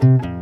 Gilles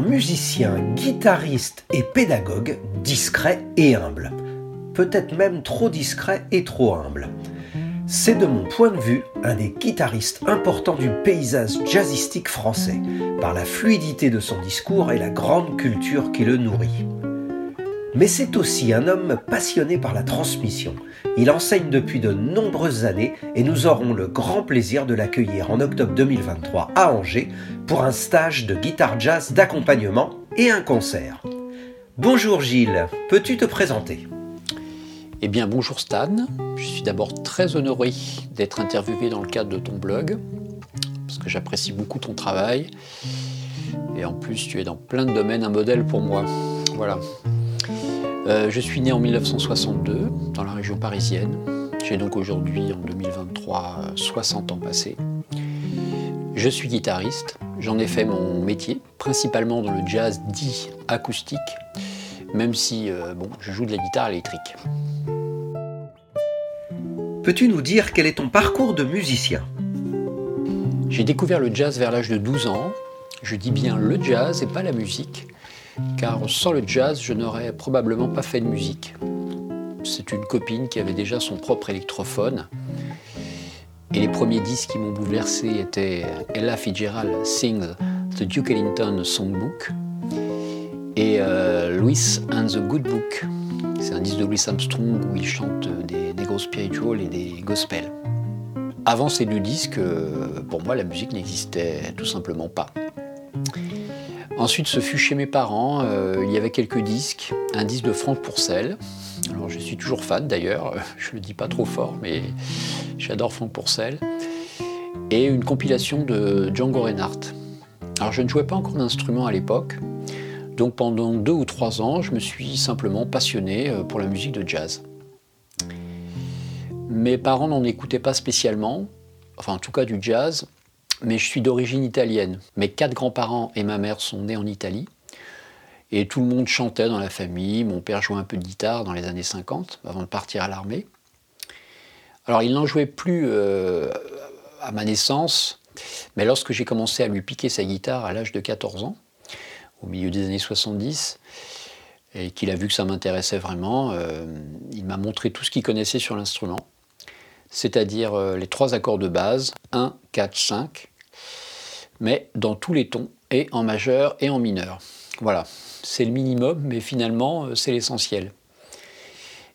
Musicien, guitariste et pédagogue discret et humble. Peut-être même trop discret et trop humble. C'est de mon point de vue un des guitaristes importants du paysage jazzistique français, par la fluidité de son discours et la grande culture qui le nourrit. Mais c'est aussi un homme passionné par la transmission. Il enseigne depuis de nombreuses années et nous aurons le grand plaisir de l'accueillir en octobre 2023 à Angers pour un stage de guitare jazz d'accompagnement et un concert. Bonjour Gilles, peux-tu te présenter? Eh bien bonjour Stan, je suis d'abord très honoré d'être interviewé dans le cadre de ton blog, parce que j'apprécie beaucoup ton travail, et en plus tu es dans plein de domaines un modèle pour moi. Voilà, euh, je suis né en 1962 dans la région parisienne. J'ai donc aujourd'hui, en 2023, 60 ans passés. Je suis guitariste. J'en ai fait mon métier, principalement dans le jazz dit acoustique, même si euh, bon, je joue de la guitare électrique. Peux-tu nous dire quel est ton parcours de musicien? J'ai découvert le jazz vers l'âge de 12 ans. Je dis bien le jazz et pas la musique car sans le jazz, je n'aurais probablement pas fait de musique. C'est une copine qui avait déjà son propre électrophone. Et les premiers disques qui m'ont bouleversé étaient Ella Fitzgerald Sings The Duke Ellington Songbook et euh, Louis and the Good Book. C'est un disque de Louis Armstrong où il chante des, des gros spirituals et des gospels. Avant ces deux disques, euh, pour moi, la musique n'existait tout simplement pas. Ensuite, ce fut chez mes parents. Euh, il y avait quelques disques, un disque de Franck Pourcel. Alors, je suis toujours fan d'ailleurs. Je le dis pas trop fort, mais j'adore Franck Pourcel. Et une compilation de Django Reinhardt. Alors, je ne jouais pas encore d'instrument à l'époque. Donc, pendant deux ou trois ans, je me suis simplement passionné euh, pour la musique de jazz. Mes parents n'en écoutaient pas spécialement, enfin en tout cas du jazz, mais je suis d'origine italienne. Mes quatre grands-parents et ma mère sont nés en Italie. Et tout le monde chantait dans la famille. Mon père jouait un peu de guitare dans les années 50, avant de partir à l'armée. Alors il n'en jouait plus euh, à ma naissance, mais lorsque j'ai commencé à lui piquer sa guitare à l'âge de 14 ans, au milieu des années 70, et qu'il a vu que ça m'intéressait vraiment, euh, il m'a montré tout ce qu'il connaissait sur l'instrument c'est-à-dire euh, les trois accords de base, 1, 4, 5, mais dans tous les tons, et en majeur et en mineur. Voilà, c'est le minimum, mais finalement, euh, c'est l'essentiel.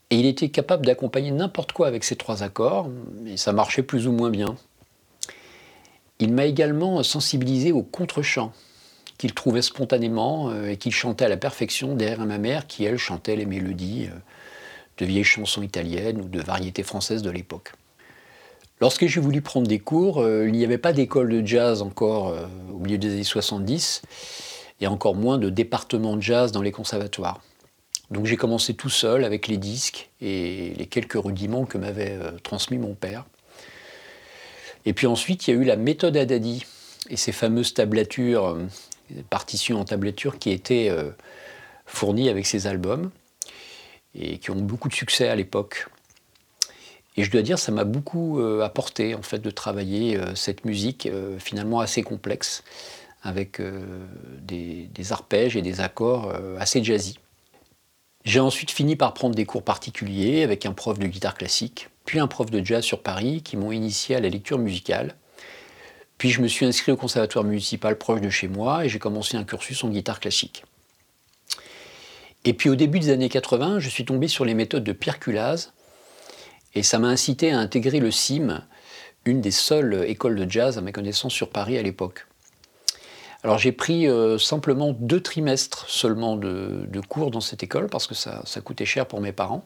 Et il était capable d'accompagner n'importe quoi avec ces trois accords, et ça marchait plus ou moins bien. Il m'a également sensibilisé au contre-chant, qu'il trouvait spontanément euh, et qu'il chantait à la perfection derrière ma mère, qui elle chantait les mélodies de vieilles chansons italiennes ou de variétés françaises de l'époque. Lorsque j'ai voulu prendre des cours, euh, il n'y avait pas d'école de jazz encore euh, au milieu des années 70 et encore moins de département de jazz dans les conservatoires. Donc j'ai commencé tout seul avec les disques et les quelques rudiments que m'avait euh, transmis mon père. Et puis ensuite, il y a eu la méthode Adadi et ces fameuses tablatures, partitions en tablature qui étaient fournies avec ces albums et qui ont beaucoup de succès à l'époque. Et je dois dire, ça m'a beaucoup euh, apporté en fait de travailler euh, cette musique euh, finalement assez complexe, avec des, arpèges et des accords assez jazzy. J'ai ensuite fini par prendre des cours particuliers avec un prof de guitare classique, puis un prof de jazz sur Paris qui m'ont initié à la lecture musicale. Puis je me suis inscrit au conservatoire municipal proche de chez moi et j'ai commencé un cursus en guitare classique. Et puis au début des années 80, je suis tombé sur les méthodes de Pierre Culaz, et ça m'a incité à intégrer le CIM, une des seules écoles de jazz à ma connaissance sur Paris à l'époque. Alors j'ai pris euh, simplement deux trimestres seulement de, cours dans cette école parce que ça, coûtait cher pour mes parents.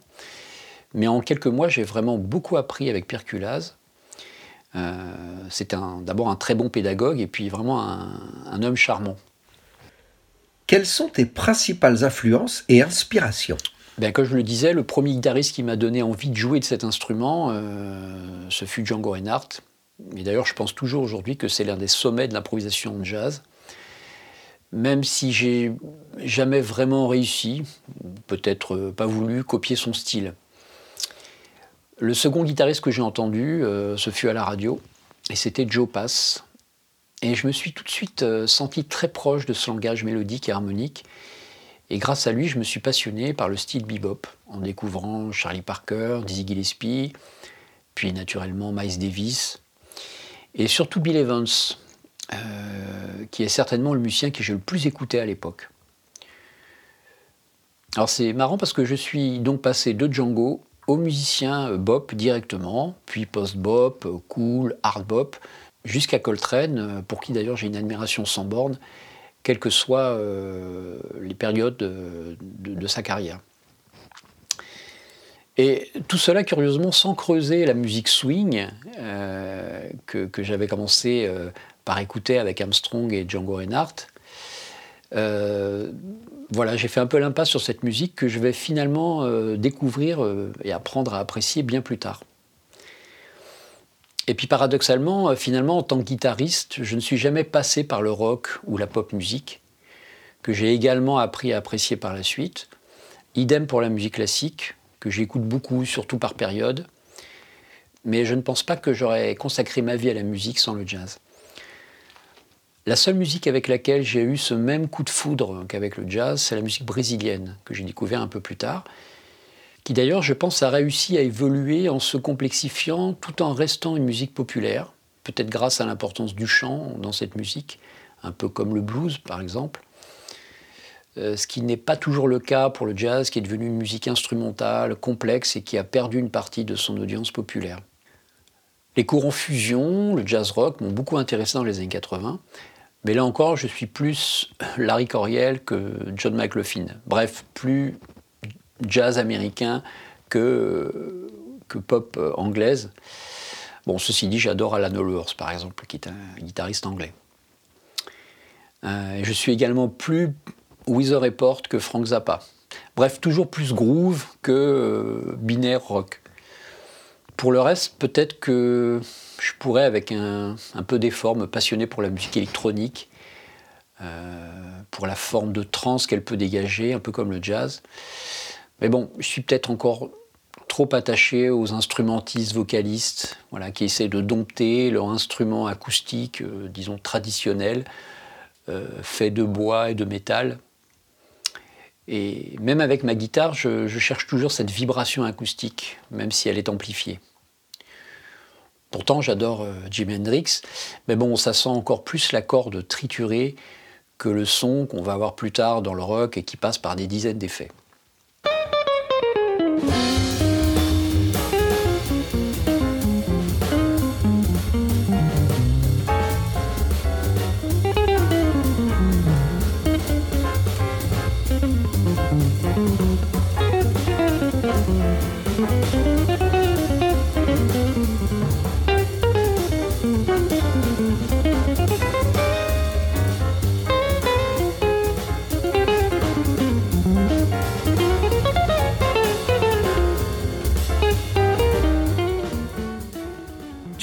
Mais en quelques mois, j'ai vraiment beaucoup appris avec Pierre Culaz. Euh, c'est d'abord un très bon pédagogue et puis vraiment un, homme charmant. Quelles sont tes principales influences et inspirations? Ben, Comme je le disais, le premier guitariste qui m'a donné envie de jouer de cet instrument, euh, ce fut Django Reinhardt. Et d'ailleurs, je pense toujours aujourd'hui que c'est l'un des sommets de l'improvisation de jazz même si j'ai jamais vraiment réussi, peut-être pas voulu, copier son style. Le second guitariste que j'ai entendu, euh, ce fut à la radio, et c'était Joe Pass. Et je me suis tout de suite euh, senti très proche de ce langage mélodique et harmonique. Et grâce à lui, je me suis passionné par le style bebop, en découvrant Charlie Parker, Dizzy Gillespie, puis naturellement Miles Davis, et surtout Bill Evans, euh, qui est certainement le musicien que j'ai le plus écouté à l'époque. Alors c'est marrant parce que je suis donc passé de Django au musicien bop directement, puis post-bop, cool, hard bop, jusqu'à Coltrane, pour qui d'ailleurs j'ai une admiration sans borne, quelles que soient les périodes de, sa carrière. Et tout cela, curieusement, sans creuser la musique swing que, que j'avais commencé par écouter avec Armstrong et Django Reinhardt. Euh, voilà, j'ai fait un peu l'impasse sur cette musique que je vais finalement euh, découvrir euh, et apprendre à apprécier bien plus tard. Et puis paradoxalement, finalement, en tant que guitariste, je ne suis jamais passé par le rock ou la pop musique, que j'ai également appris à apprécier par la suite. Idem pour la musique classique, que j'écoute beaucoup, surtout par période. Mais je ne pense pas que j'aurais consacré ma vie à la musique sans le jazz. La seule musique avec laquelle j'ai eu ce même coup de foudre qu'avec le jazz, c'est la musique brésilienne, que j'ai découvert un peu plus tard, qui d'ailleurs, je pense, a réussi à évoluer en se complexifiant tout en restant une musique populaire, peut-être grâce à l'importance du chant dans cette musique, un peu comme le blues par exemple. Euh, ce qui n'est pas toujours le cas pour le jazz, qui est devenu une musique instrumentale, complexe et qui a perdu une partie de son audience populaire. Les courants fusion, le jazz rock m'ont beaucoup intéressé dans les années 80, mais là encore, je suis plus Larry Coriel que John McLaughlin. Bref, plus jazz américain que, que pop anglaise. Bon, ceci dit, j'adore Alan Allworth, par exemple, qui est un guitariste anglais. Euh, je suis également plus Weather Report que Frank Zappa. Bref, toujours plus groove que euh, binaire rock. Pour le reste, peut-être que je pourrais, avec un, peu d'effort, me passionner pour la musique électronique, euh, pour la forme de trance qu'elle peut dégager, un peu comme le jazz. Mais bon, je suis peut-être encore trop attaché aux instrumentistes vocalistes, voilà, qui essaient de dompter leur instrument acoustique, euh, disons traditionnel, euh, fait de bois et de métal. Et même avec ma guitare, je, cherche toujours cette vibration acoustique, même si elle est amplifiée. Pourtant, j'adore euh, Jimi Hendrix, mais bon, ça sent encore plus la corde triturée que le son qu'on va avoir plus tard dans le rock et qui passe par des dizaines d'effets.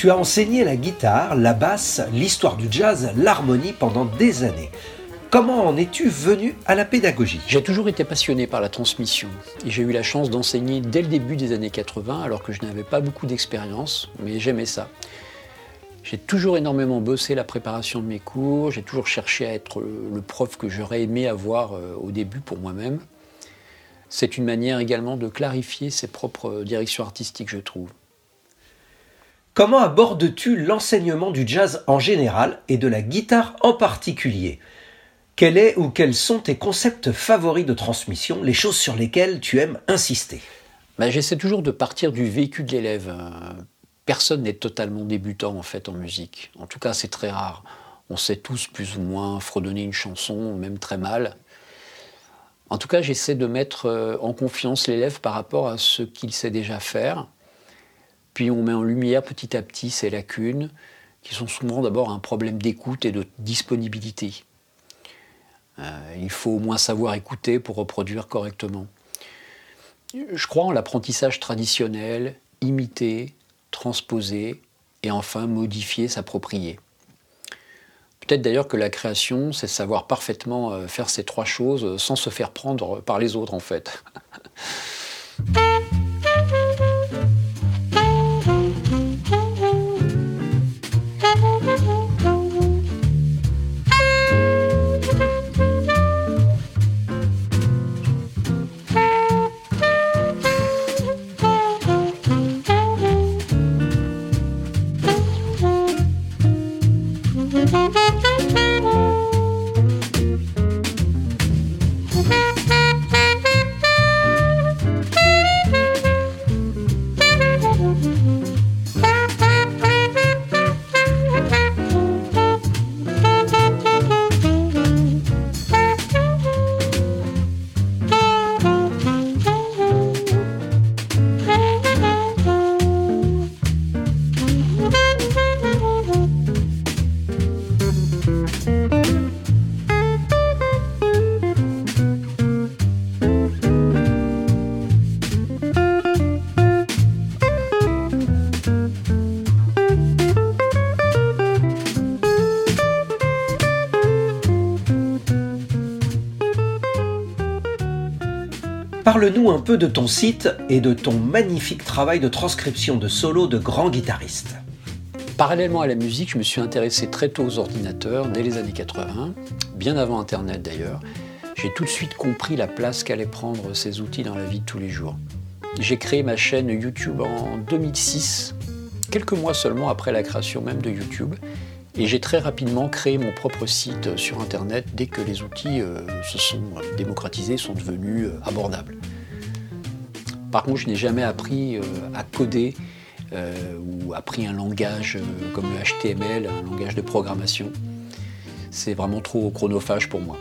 Tu as enseigné la guitare, la basse, l'histoire du jazz, l'harmonie pendant des années. Comment en es-tu venu à la pédagogie? J'ai toujours été passionné par la transmission et j'ai eu la chance d'enseigner dès le début des années 80 alors que je n'avais pas beaucoup d'expérience, mais j'aimais ça. J'ai toujours énormément bossé la préparation de mes cours, j'ai toujours cherché à être le prof que j'aurais aimé avoir euh, au début pour moi-même. C'est une manière également de clarifier ses propres directions artistiques, je trouve. Comment abordes-tu l'enseignement du jazz en général et de la guitare en particulier? Quel est ou quels sont tes concepts favoris de transmission, les choses sur lesquelles tu aimes insister? Bah, J'essaie toujours de partir du vécu de l'élève. Personne n'est totalement débutant en fait en musique. En tout cas, c'est très rare. On sait tous plus ou moins fredonner une chanson, même très mal. En tout cas, j'essaie de mettre euh, en confiance l'élève par rapport à ce qu'il sait déjà faire. Puis on met en lumière petit à petit ses lacunes, qui sont souvent d'abord un problème d'écoute et de disponibilité. Euh, il faut au moins savoir écouter pour reproduire correctement. Je crois en l'apprentissage traditionnel, imiter, transposer et enfin modifier, s'approprier. Peut-être d'ailleurs que la création, c'est savoir parfaitement euh, faire ces trois choses sans se faire prendre par les autres en fait. Música Parle-nous un peu de ton site et de ton magnifique travail de transcription de solo de grands guitaristes. Parallèlement à la musique, je me suis intéressé très tôt aux ordinateurs, dès les années 80, bien avant Internet d'ailleurs. J'ai tout de suite compris la place qu'allaient prendre ces outils dans la vie de tous les jours. J'ai créé ma chaîne YouTube en 2006, quelques mois seulement après la création même de YouTube, et j'ai très rapidement créé mon propre site sur Internet dès que les outils euh, se sont démocratisés, sont devenus euh, abordables. Par contre, je n'ai jamais appris euh, à coder ou appris un langage comme le HTML, un langage de programmation. C'est vraiment trop chronophage pour moi.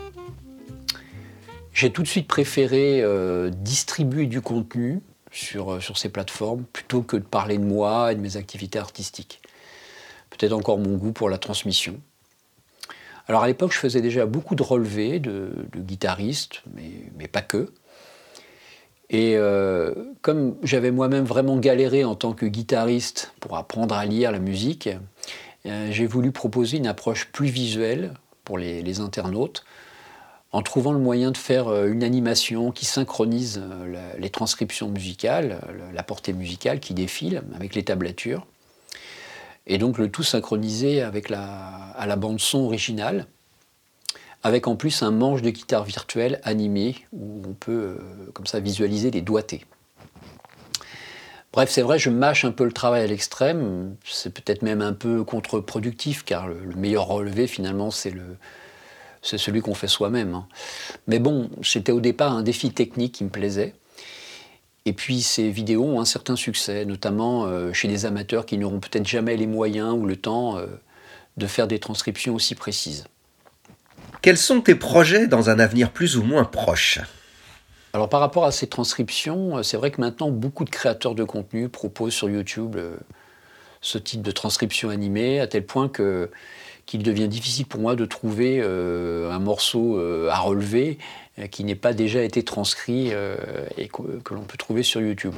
J'ai tout de suite préféré distribuer du contenu sur, sur ces plateformes plutôt que de parler de moi et de mes activités artistiques peut-être encore mon goût pour la transmission. Alors à l'époque, je faisais déjà beaucoup de relevés de, guitaristes, mais, pas que. Et euh, comme j'avais moi-même vraiment galéré en tant que guitariste pour apprendre à lire la musique, euh, j'ai voulu proposer une approche plus visuelle pour les, internautes, en trouvant le moyen de faire euh, une animation qui synchronise les transcriptions musicales, la portée musicale qui défile avec les tablatures et donc le tout synchronisé avec la, à la bande son originale, avec en plus un manche de guitare virtuelle animé où on peut euh, comme ça visualiser les doigtés. Bref, c'est vrai, je mâche un peu le travail à l'extrême. C'est peut-être même un peu contre-productif, car le, meilleur relevé, finalement, c'est celui qu'on fait soi-même. Hein. Mais bon, c'était au départ un défi technique qui me plaisait. Et puis ces vidéos ont un certain succès, notamment euh, chez des amateurs qui n'auront peut-être jamais les moyens ou le temps euh, de faire des transcriptions aussi précises. Quels sont tes projets dans un avenir plus ou moins proche? Alors par rapport à ces transcriptions, euh, c'est vrai que maintenant beaucoup de créateurs de contenu proposent sur YouTube ce type de transcription animée, à tel point que qu'il devient difficile pour moi de trouver un morceau à relever euh, qui n'ait pas déjà été transcrit euh, et que, l'on peut trouver sur YouTube.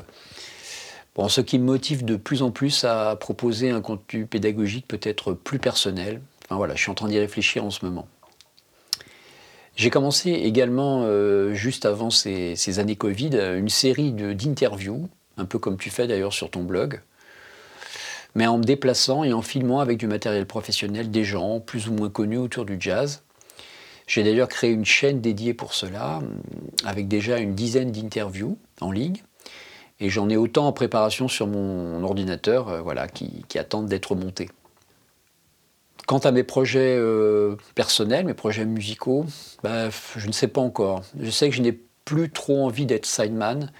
Bon, ce qui me motive de plus en plus à proposer un contenu pédagogique peut-être plus personnel. Enfin voilà, je suis en train d'y réfléchir en ce moment. J'ai commencé également, euh, juste avant ces, ces, années Covid, une série d'interviews, un peu comme tu fais d'ailleurs sur ton blog, mais en me déplaçant et en filmant avec du matériel professionnel des gens plus ou moins connus autour du jazz, j'ai d'ailleurs créé une chaîne dédiée pour cela, avec déjà une dizaine d'interviews en ligne. Et j'en ai autant en préparation sur mon ordinateur, euh, voilà, qui, attendent d'être montés. Quant à mes projets euh, personnels, mes projets musicaux, bah, je ne sais pas encore. Je sais que je n'ai plus trop envie d'être sideman.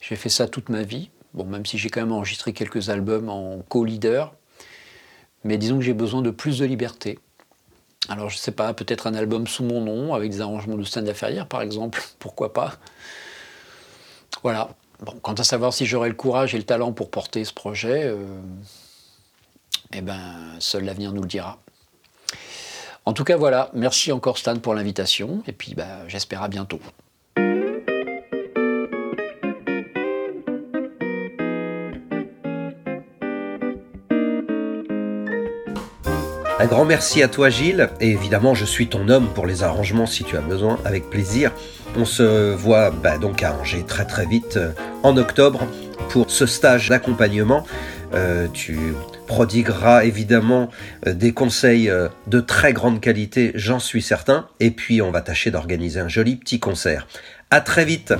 J'ai fait ça toute ma vie. Bon, même si j'ai quand même enregistré quelques albums en co-leader. Mais disons que j'ai besoin de plus de liberté. Alors je ne sais pas, peut-être un album sous mon nom, avec des arrangements de Stan Laferrière par exemple, pourquoi pas. Voilà. Bon, quant à savoir si j'aurai le courage et le talent pour porter ce projet, euh, eh ben, seul l'avenir nous le dira. En tout cas, voilà, merci encore Stan pour l'invitation, et puis bah, j'espère à bientôt. Un grand merci à toi Gilles, et évidemment je suis ton homme pour les arrangements si tu as besoin, avec plaisir. On se voit bah, donc à Angers très très vite euh, en octobre pour ce stage d'accompagnement. Euh, tu prodigueras évidemment euh, des conseils de très grande qualité, j'en suis certain. Et puis on va tâcher d'organiser un joli petit concert. À très vite.